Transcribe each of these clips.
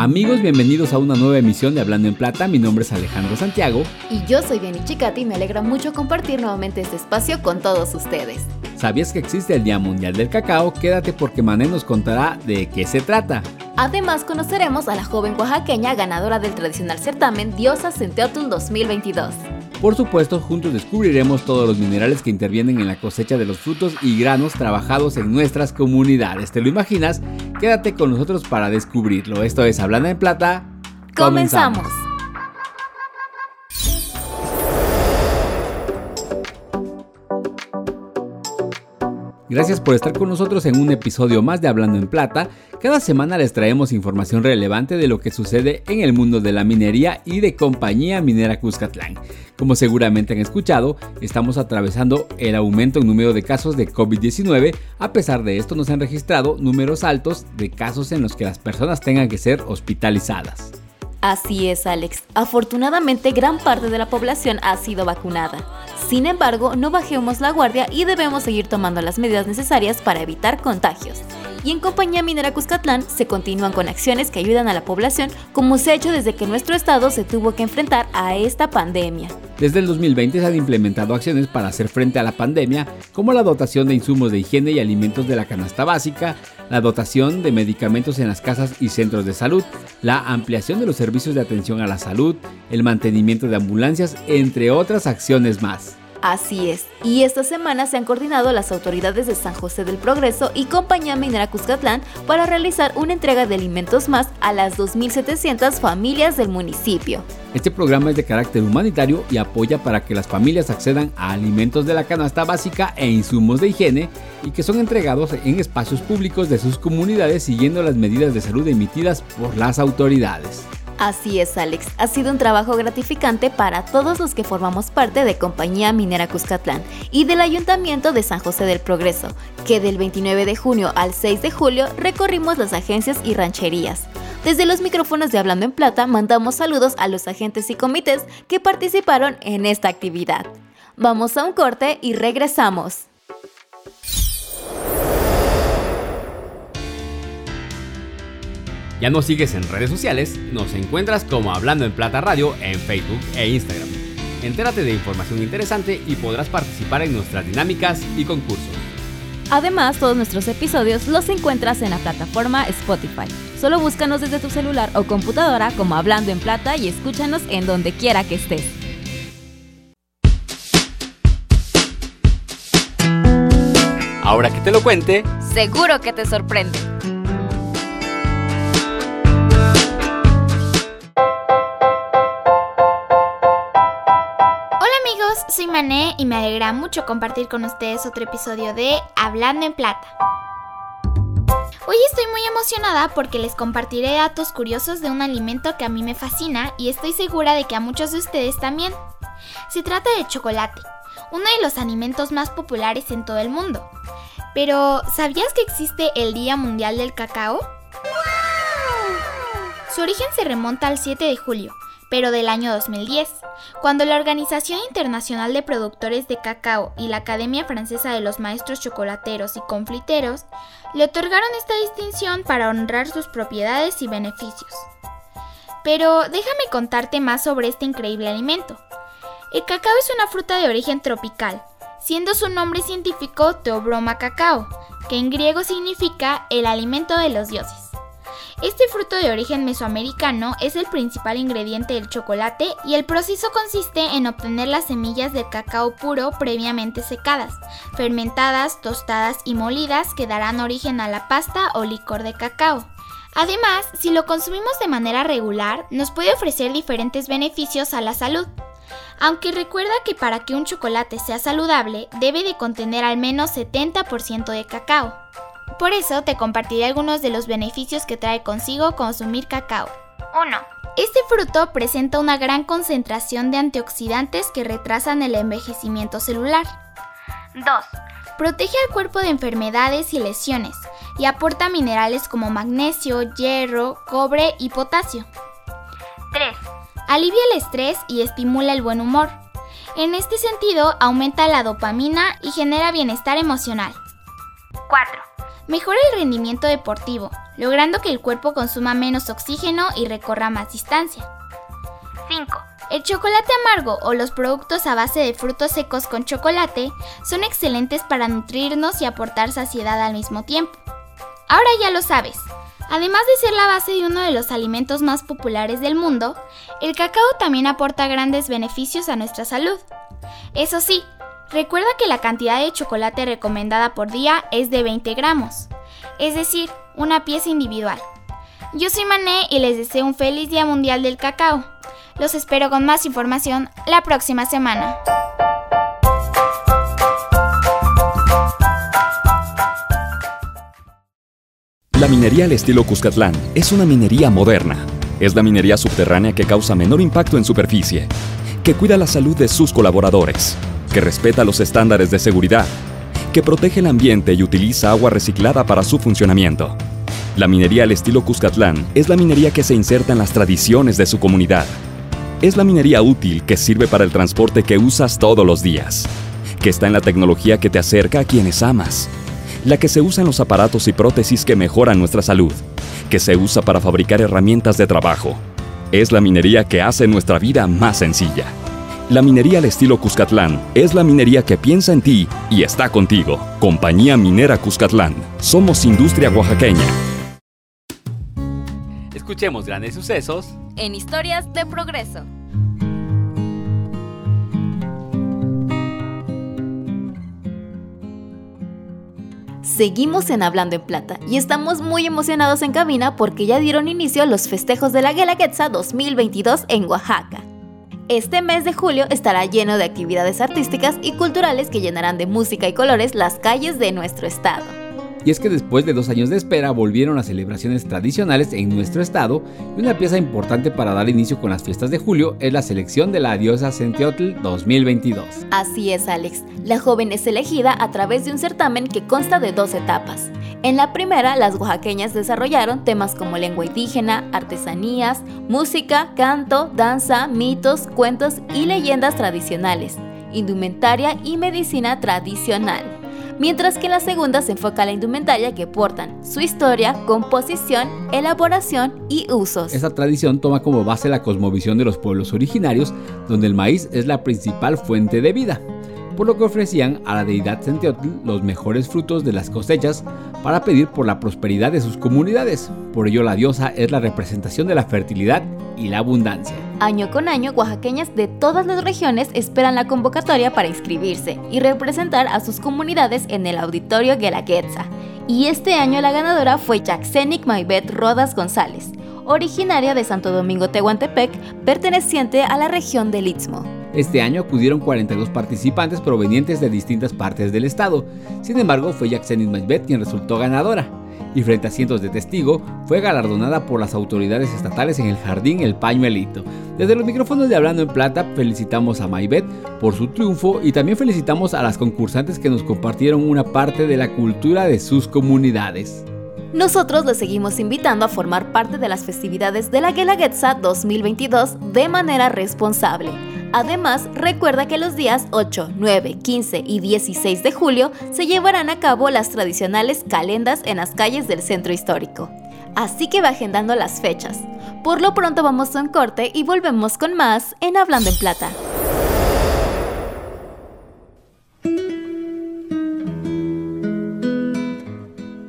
Amigos, bienvenidos a una nueva emisión de Hablando en Plata. Mi nombre es Alejandro Santiago. Y yo soy Vianney Chicati y me alegra mucho compartir nuevamente este espacio con todos ustedes. ¿Sabías que existe el Día Mundial del Cacao? Quédate porque Mané nos contará de qué se trata. Además, conoceremos a la joven oaxaqueña ganadora del tradicional certamen Diosa Centeotl 2022. Por supuesto, juntos descubriremos todos los minerales que intervienen en la cosecha de los frutos y granos trabajados en nuestras comunidades. ¿Te lo imaginas? Quédate con nosotros para descubrirlo. Esto es Hablando en Plata. ¡Comenzamos! Gracias por estar con nosotros en un episodio más de Hablando en Plata. Cada semana les traemos información relevante de lo que sucede en el mundo de la minería y de Compañía Minera Cuscatlán. Como seguramente han escuchado, estamos atravesando el aumento en número de casos de COVID-19. A pesar de esto, nos han registrado números altos de casos en los que las personas tengan que ser hospitalizadas. Así es, Alex. Afortunadamente, gran parte de la población ha sido vacunada. Sin embargo, no bajemos la guardia y debemos seguir tomando las medidas necesarias para evitar contagios. Y en Compañía Minera Cuscatlán se continúan con acciones que ayudan a la población, como se ha hecho desde que nuestro estado se tuvo que enfrentar a esta pandemia. Desde el 2020 se han implementado acciones para hacer frente a la pandemia, como la dotación de insumos de higiene y alimentos de la canasta básica, la dotación de medicamentos en las casas y centros de salud, la ampliación de los servicios de atención a la salud, el mantenimiento de ambulancias, entre otras acciones más. Así es, y esta semana se han coordinado las autoridades de San José del Progreso y Compañía Minera Cuscatlán para realizar una entrega de alimentos más a las 2.700 familias del municipio. Este programa es de carácter humanitario y apoya para que las familias accedan a alimentos de la canasta básica e insumos de higiene y que son entregados en espacios públicos de sus comunidades siguiendo las medidas de salud emitidas por las autoridades. Así es, Alex. Ha sido un trabajo gratificante para todos los que formamos parte de Compañía Minera Cuscatlán y del Ayuntamiento de San José del Progreso, que del 29 de junio al 6 de julio recorrimos las agencias y rancherías. Desde los micrófonos de Hablando en Plata mandamos saludos a los agentes y comités que participaron en esta actividad. Vamos a un corte y regresamos. Ya nos sigues en redes sociales, nos encuentras como Hablando en Plata Radio en Facebook e Instagram. Entérate de información interesante y podrás participar en nuestras dinámicas y concursos. Además, todos nuestros episodios los encuentras en la plataforma Spotify. Solo búscanos desde tu celular o computadora como Hablando en Plata y escúchanos en donde quiera que estés. Ahora que te lo cuente, seguro que te sorprende. Alegra mucho compartir con ustedes otro episodio de Hablando en Plata. Hoy estoy muy emocionada porque les compartiré datos curiosos de un alimento que a mí me fascina y estoy segura de que a muchos de ustedes también. Se trata de chocolate, uno de los alimentos más populares en todo el mundo. Pero, ¿sabías que existe el Día Mundial del Cacao? Su origen se remonta al 7 de julio, pero del año 2010, cuando la Organización Internacional de Productores de Cacao y la Academia Francesa de los Maestros Chocolateros y Confliteros le otorgaron esta distinción para honrar sus propiedades y beneficios. Pero déjame contarte más sobre este increíble alimento. El cacao es una fruta de origen tropical, siendo su nombre científico Teobroma cacao, que en griego significa el alimento de los dioses. Este fruto de origen mesoamericano es el principal ingrediente del chocolate y el proceso consiste en obtener las semillas del cacao puro previamente secadas, fermentadas, tostadas y molidas que darán origen a la pasta o licor de cacao. Además, si lo consumimos de manera regular, nos puede ofrecer diferentes beneficios a la salud. Aunque recuerda que para que un chocolate sea saludable debe de contener al menos 70% de cacao. Por eso te compartiré algunos de los beneficios que trae consigo consumir cacao. 1. Este fruto presenta una gran concentración de antioxidantes que retrasan el envejecimiento celular. 2. Protege al cuerpo de enfermedades y lesiones y aporta minerales como magnesio, hierro, cobre y potasio. 3. Alivia el estrés y estimula el buen humor. En este sentido, aumenta la dopamina y genera bienestar emocional. 4 Mejora el rendimiento deportivo, logrando que el cuerpo consuma menos oxígeno y recorra más distancia. 5. El chocolate amargo o los productos a base de frutos secos con chocolate son excelentes para nutrirnos y aportar saciedad al mismo tiempo. Ahora ya lo sabes. Además de ser la base de uno de los alimentos más populares del mundo, el cacao también aporta grandes beneficios a nuestra salud. Eso sí, recuerda que la cantidad de chocolate recomendada por día es de 20 gramos, es decir, una pieza individual. Yo soy Mané y les deseo un feliz Día Mundial del Cacao. Los espero con más información la próxima semana. La minería al estilo Cuscatlán es una minería moderna. Es la minería subterránea que causa menor impacto en superficie, que cuida la salud de sus colaboradores, que respeta los estándares de seguridad, que protege el ambiente y utiliza agua reciclada para su funcionamiento. La minería al estilo Cuscatlán es la minería que se inserta en las tradiciones de su comunidad. Es la minería útil que sirve para el transporte que usas todos los días, que está en la tecnología que te acerca a quienes amas la que se usa en los aparatos y prótesis que mejoran nuestra salud, que se usa para fabricar herramientas de trabajo. Es la minería que hace nuestra vida más sencilla. La minería al estilo Cuscatlán es la minería que piensa en ti y está contigo. Compañía Minera Cuscatlán. Somos industria oaxaqueña. Escuchemos grandes sucesos en historias de progreso. Seguimos en Hablando en Plata y estamos muy emocionados en cabina porque ya dieron inicio los festejos de la Guelaguetza 2022 en Oaxaca. Este mes de julio estará lleno de actividades artísticas y culturales que llenarán de música y colores las calles de nuestro estado. Y es que después de dos años de espera volvieron las celebraciones tradicionales en nuestro estado y una pieza importante para dar inicio con las fiestas de julio es la selección de la diosa Centeotl 2022. Así es Alex, la joven es elegida a través de un certamen que consta de dos etapas. En la primera, las oaxaqueñas desarrollaron temas como lengua indígena, artesanías, música, canto, danza, mitos, cuentos y leyendas tradicionales, indumentaria y medicina tradicional mientras que en la segunda se enfoca la indumentaria que portan, su historia, composición, elaboración y usos. Esta tradición toma como base la cosmovisión de los pueblos originarios, donde el maíz es la principal fuente de vida por lo que ofrecían a la deidad Centeotl los mejores frutos de las cosechas para pedir por la prosperidad de sus comunidades. Por ello la diosa es la representación de la fertilidad y la abundancia. Año con año, oaxaqueñas de todas las regiones esperan la convocatoria para inscribirse y representar a sus comunidades en el auditorio Guelaguetza. Y este año la ganadora fue Jacksenic Maybet Rodas González, originaria de Santo Domingo Tehuantepec, perteneciente a la región del Istmo. Este año acudieron 42 participantes provenientes de distintas partes del estado. Sin embargo, fue Yaxenis Maisbet quien resultó ganadora. Y frente a cientos de testigos, fue galardonada por las autoridades estatales en el jardín El Pañuelito. Desde los micrófonos de Hablando en Plata, felicitamos a Maybet por su triunfo y también felicitamos a las concursantes que nos compartieron una parte de la cultura de sus comunidades. Nosotros les seguimos invitando a formar parte de las festividades de la Guelaguetza 2022 de manera responsable. Además, recuerda que los días 8, 9, 15 y 16 de julio se llevarán a cabo las tradicionales calendas en las calles del centro histórico. Así que va agendando las fechas. Por lo pronto vamos a un corte y volvemos con más en Hablando en Plata.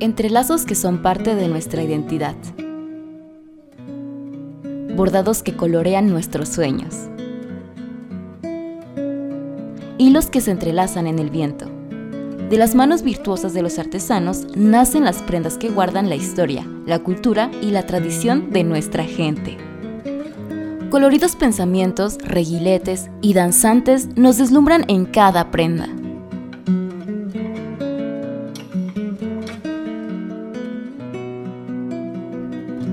Entrelazos que son parte de nuestra identidad. Bordados que colorean nuestros sueños hilos que se entrelazan en el viento. De las manos virtuosas de los artesanos nacen las prendas que guardan la historia, la cultura y la tradición de nuestra gente. Coloridos pensamientos, reguiletes y danzantes nos deslumbran en cada prenda.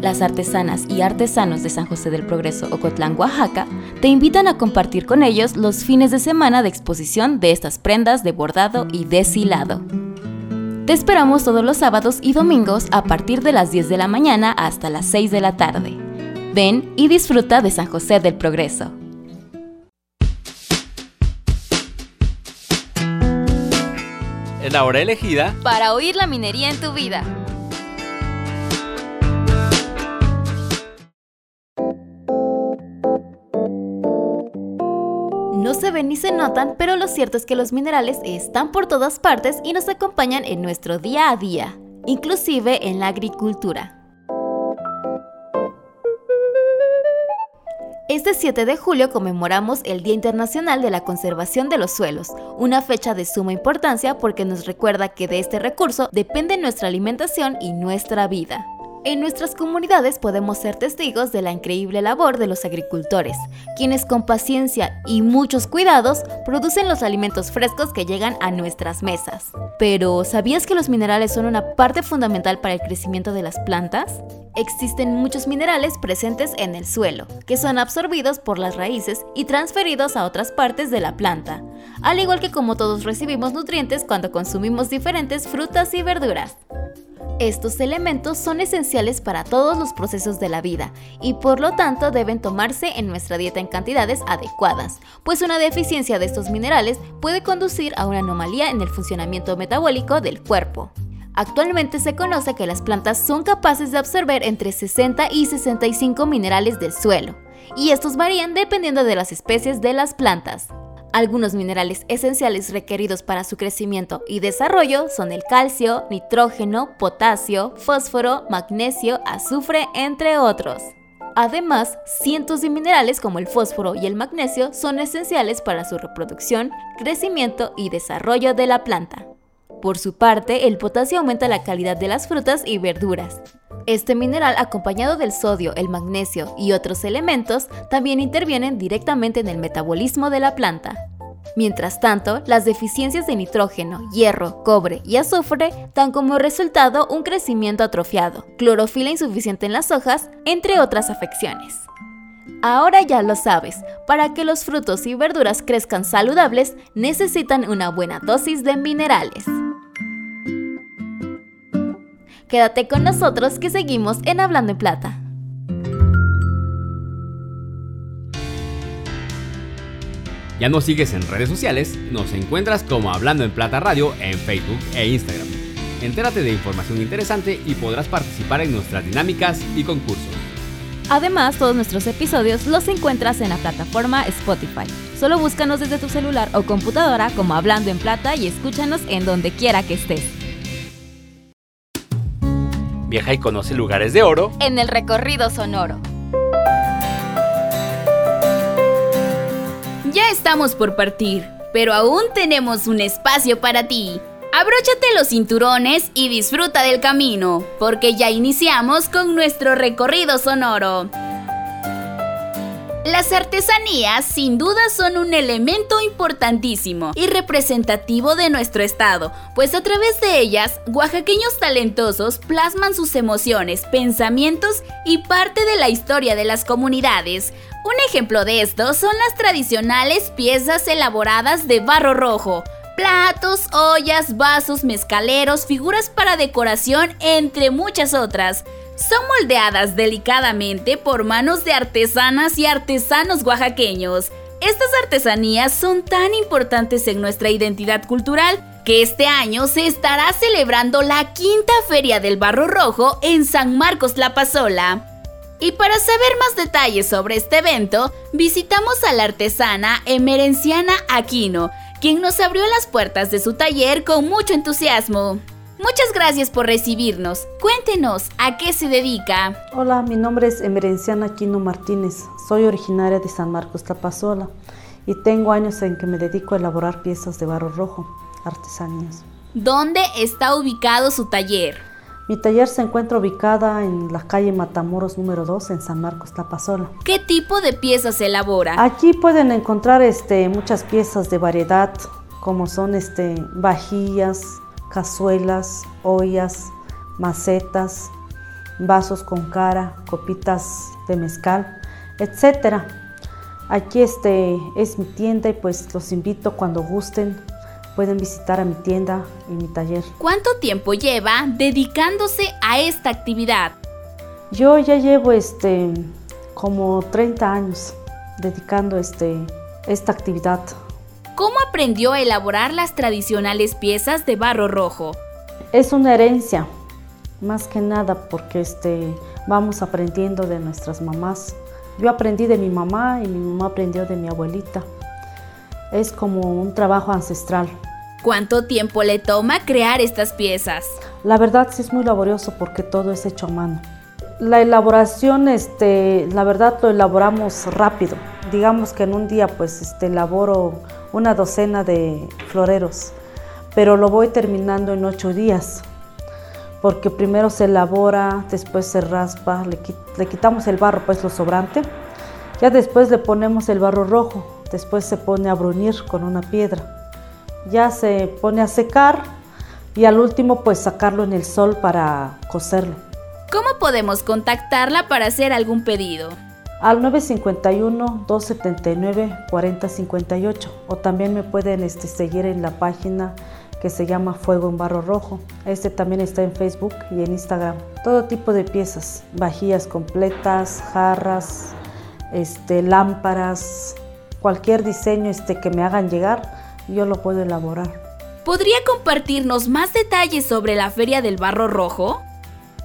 Las artesanas y artesanos de San José del Progreso, Ocotlán, Oaxaca, te invitan a compartir con ellos los fines de semana de exposición de estas prendas de bordado y deshilado. Te esperamos todos los sábados y domingos a partir de las 10 de la mañana hasta las 6 de la tarde. Ven y disfruta de San José del Progreso. Es la hora elegida para oír la minería en tu vida. No se ven ni se notan, pero lo cierto es que los minerales están por todas partes y nos acompañan en nuestro día a día, inclusive en la agricultura. Este 7 de julio conmemoramos el Día Internacional de la Conservación de los Suelos, una fecha de suma importancia porque nos recuerda que de este recurso depende nuestra alimentación y nuestra vida. En nuestras comunidades podemos ser testigos de la increíble labor de los agricultores, quienes con paciencia y muchos cuidados producen los alimentos frescos que llegan a nuestras mesas. Pero, ¿sabías que los minerales son una parte fundamental para el crecimiento de las plantas? existen muchos minerales presentes en el suelo, que son absorbidos por las raíces y transferidos a otras partes de la planta, al igual que como todos recibimos nutrientes cuando consumimos diferentes frutas y verduras. Estos elementos son esenciales para todos los procesos de la vida y por lo tanto deben tomarse en nuestra dieta en cantidades adecuadas, pues una deficiencia de estos minerales puede conducir a una anomalía en el funcionamiento metabólico del cuerpo. Actualmente se conoce que las plantas son capaces de absorber entre 60 y 65 minerales del suelo, y estos varían dependiendo de las especies de las plantas. Algunos minerales esenciales requeridos para su crecimiento y desarrollo son el calcio, nitrógeno, potasio, fósforo, magnesio, azufre, entre otros. Además, cientos de minerales como el fósforo y el magnesio son esenciales para su reproducción, crecimiento y desarrollo de la planta. Por su parte, el potasio aumenta la calidad de las frutas y verduras. Este mineral, acompañado del sodio, el magnesio y otros elementos, también intervienen directamente en el metabolismo de la planta. Mientras tanto, las deficiencias de nitrógeno, hierro, cobre y azufre dan como resultado un crecimiento atrofiado, clorofila insuficiente en las hojas, entre otras afecciones. Ahora ya lo sabes, para que los frutos y verduras crezcan saludables necesitan una buena dosis de minerales. Quédate con nosotros que seguimos en Hablando en Plata. Ya nos sigues en redes sociales, nos encuentras como Hablando en Plata Radio en Facebook e Instagram. Entérate de información interesante y podrás participar en nuestras dinámicas y concursos. Además, todos nuestros episodios los encuentras en la plataforma Spotify. Solo búscanos desde tu celular o computadora como Hablando en Plata y escúchanos en donde quiera que estés. Viaja y conoce lugares de oro en el recorrido sonoro. Ya estamos por partir, pero aún tenemos un espacio para ti. Abróchate los cinturones y disfruta del camino, porque ya iniciamos con nuestro recorrido sonoro. Las artesanías sin duda son un elemento importantísimo y representativo de nuestro estado, pues a través de ellas, oaxaqueños talentosos plasman sus emociones, pensamientos y parte de la historia de las comunidades. Un ejemplo de esto son las tradicionales piezas elaboradas de barro rojo, platos, ollas, vasos, mezcaleros, figuras para decoración, entre muchas otras son moldeadas delicadamente por manos de artesanas y artesanos oaxaqueños. Estas artesanías son tan importantes en nuestra identidad cultural que este año se estará celebrando la quinta Feria del Barro Rojo en San Marcos La Pazola. Y para saber más detalles sobre este evento, visitamos a la artesana Emerenciana Aquino, quien nos abrió las puertas de su taller con mucho entusiasmo. Muchas gracias por recibirnos. Cuéntenos, ¿a qué se dedica? Hola, mi nombre es Emerenciana Quino Martínez. Soy originaria de San Marcos Tapazola y tengo años en que me dedico a elaborar piezas de barro rojo, artesanías. ¿Dónde está ubicado su taller? Mi taller se encuentra ubicada en la calle Matamoros número 2 en San Marcos Tapazola. ¿Qué tipo de piezas se elabora? Aquí pueden encontrar este, muchas piezas de variedad, como son este, vajillas, cazuelas, ollas, macetas, vasos con cara, copitas de mezcal, etcétera. Aquí este es mi tienda y pues los invito cuando gusten. Pueden visitar a mi tienda y mi taller. ¿Cuánto tiempo lleva dedicándose a esta actividad? Yo ya llevo este como 30 años dedicando este esta actividad ¿cómo aprendió a elaborar las tradicionales piezas de barro rojo? Es una herencia, más que nada porque este, vamos aprendiendo de nuestras mamás. Yo aprendí de mi mamá y mi mamá aprendió de mi abuelita. Es como un trabajo ancestral. ¿Cuánto tiempo le toma crear estas piezas? La verdad sí es muy laborioso porque todo es hecho a mano. La elaboración, este, la verdad lo elaboramos rápido. Digamos que en un día pues este, elaboro una docena de floreros, pero lo voy terminando en ocho días porque primero se elabora, después se raspa, le, quitamos el barro, pues lo sobrante, ya después le ponemos el barro rojo, después se pone a brunir con una piedra, ya se pone a secar y al último pues sacarlo en el sol para cocerlo. ¿Cómo podemos contactarla para hacer algún pedido? Al 951-279-4058 o también me pueden este, seguir en la página que se llama Fuego en Barro Rojo. Este también está en Facebook y en Instagram. Todo tipo de piezas, vajillas completas, jarras, este, lámparas, cualquier diseño este, que me hagan llegar, yo lo puedo elaborar. ¿Podría compartirnos más detalles sobre la Feria del Barro Rojo?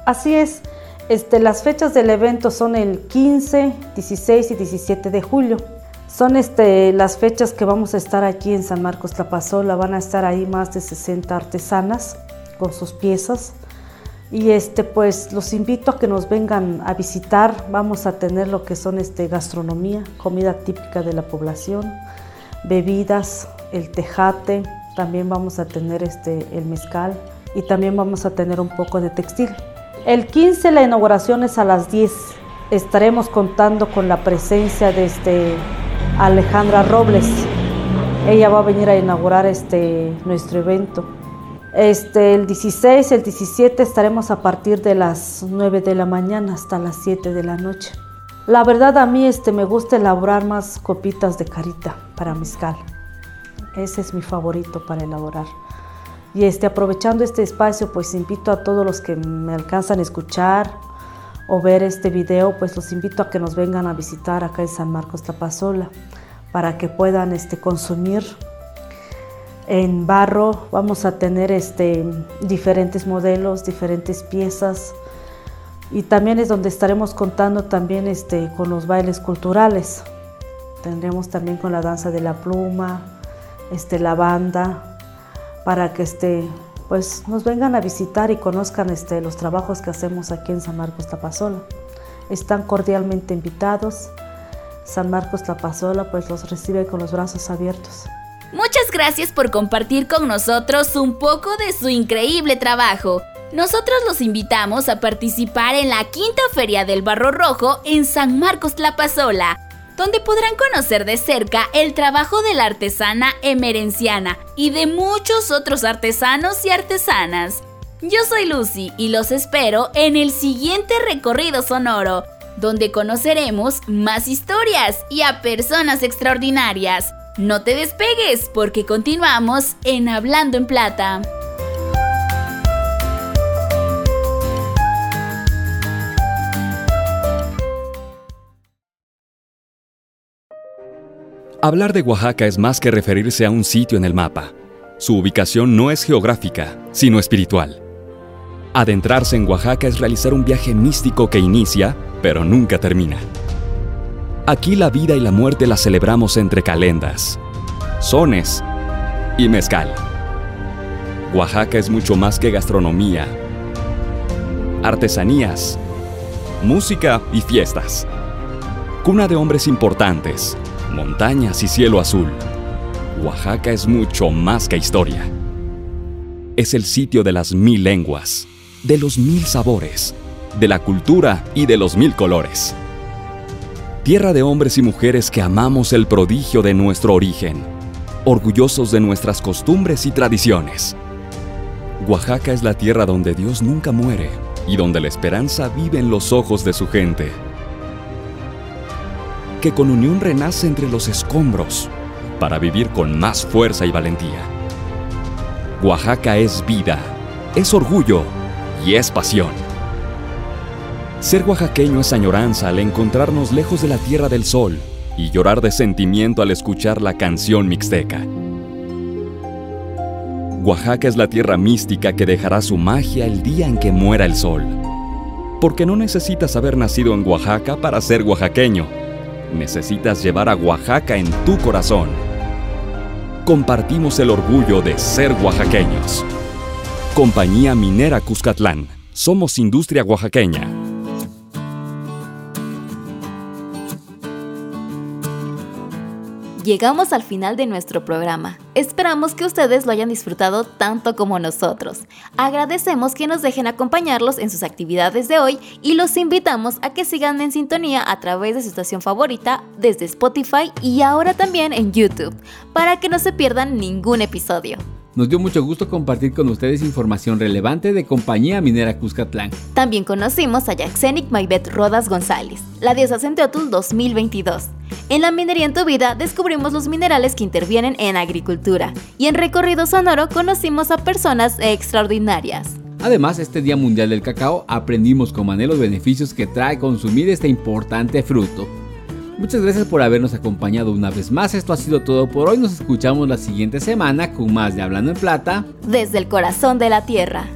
Así es. Este, las fechas del evento son el 15, 16 y 17 de julio. Son este, las fechas que vamos a estar aquí en San Marcos Tlapazola. Van a estar ahí más de 60 artesanas con sus piezas. Y este, pues los invito a que nos vengan a visitar. Vamos a tener lo que son este, gastronomía, comida típica de la población, bebidas, el tejate. También vamos a tener este, el mezcal y también vamos a tener un poco de textil. El 15 la inauguración es a las 10. Estaremos contando con la presencia de este Alejandra Robles. Ella va a venir a inaugurar este, nuestro evento. Este, el 16, el 17 estaremos a partir de las 9 de la mañana hasta las 7 de la noche. La verdad a mí este, me gusta elaborar más copitas de carita para mezcal. Ese es mi favorito para elaborar. Y este, aprovechando este espacio, pues invito a todos los que me alcanzan a escuchar, o ver este video, pues los invito a que nos vengan a visitar acá en San Marcos Tapazola para que puedan este, consumir en barro. Vamos a tener este, diferentes modelos, diferentes piezas y también es donde estaremos contando también este, con los bailes culturales. Tendremos también con la danza de la pluma, este, la banda, para que este, pues nos vengan a visitar y conozcan este, los trabajos que hacemos aquí en San Marcos Tapazola. Están cordialmente invitados. San Marcos Tapazola pues los recibe con los brazos abiertos. Muchas gracias por compartir con nosotros un poco de su increíble trabajo. Nosotros los invitamos a participar en la quinta Feria del Barro Rojo en San Marcos Tlapazola donde podrán conocer de cerca el trabajo de la artesana emerenciana y de muchos otros artesanos y artesanas. Yo soy Lucy y los espero en el siguiente recorrido sonoro, donde conoceremos más historias y a personas extraordinarias. No te despegues porque continuamos en Hablando en Plata. Hablar de Oaxaca es más que referirse a un sitio en el mapa. Su ubicación no es geográfica, sino espiritual. Adentrarse en Oaxaca es realizar un viaje místico que inicia, pero nunca termina. Aquí la vida y la muerte la celebramos entre calendas, sones y mezcal. Oaxaca es mucho más que gastronomía, artesanías, música y fiestas. Cuna de hombres importantes, montañas y cielo azul. Oaxaca es mucho más que historia. Es el sitio de las mil lenguas, de los mil sabores, de la cultura y de los mil colores. Tierra de hombres y mujeres que amamos el prodigio de nuestro origen, orgullosos de nuestras costumbres y tradiciones. Oaxaca es la tierra donde Dios nunca muere y donde la esperanza vive en los ojos de su gente que con unión renace entre los escombros para vivir con más fuerza y valentía. Oaxaca es vida, es orgullo y es pasión. Ser oaxaqueño es añoranza al encontrarnos lejos de la Tierra del Sol y llorar de sentimiento al escuchar la canción mixteca. Oaxaca es la tierra mística que dejará su magia el día en que muera el sol. Porque no necesitas haber nacido en Oaxaca para ser oaxaqueño. Necesitas llevar a Oaxaca en tu corazón. Compartimos el orgullo de ser oaxaqueños. Compañía Minera Cuscatlán. Somos industria oaxaqueña. Llegamos al final de nuestro programa. Esperamos que ustedes lo hayan disfrutado tanto como nosotros. Agradecemos que nos dejen acompañarlos en sus actividades de hoy y los invitamos a que sigan en sintonía a través de su estación favorita desde Spotify y ahora también en YouTube, para que no se pierdan ningún episodio. Nos dio mucho gusto compartir con ustedes información relevante de Compañía Minera Cuscatlán. También conocimos a Yaxenic Maybet Rodas González, la diosa Centeotl 2022. En la minería en tu vida descubrimos los minerales que intervienen en agricultura y en recorrido sonoro conocimos a personas extraordinarias. Además, este Día Mundial del Cacao aprendimos con Mané los beneficios que trae consumir este importante fruto. Muchas gracias por habernos acompañado una vez más. Esto ha sido todo por hoy. Nos escuchamos la siguiente semana con más de Hablando en Plata. Desde el corazón de la Tierra.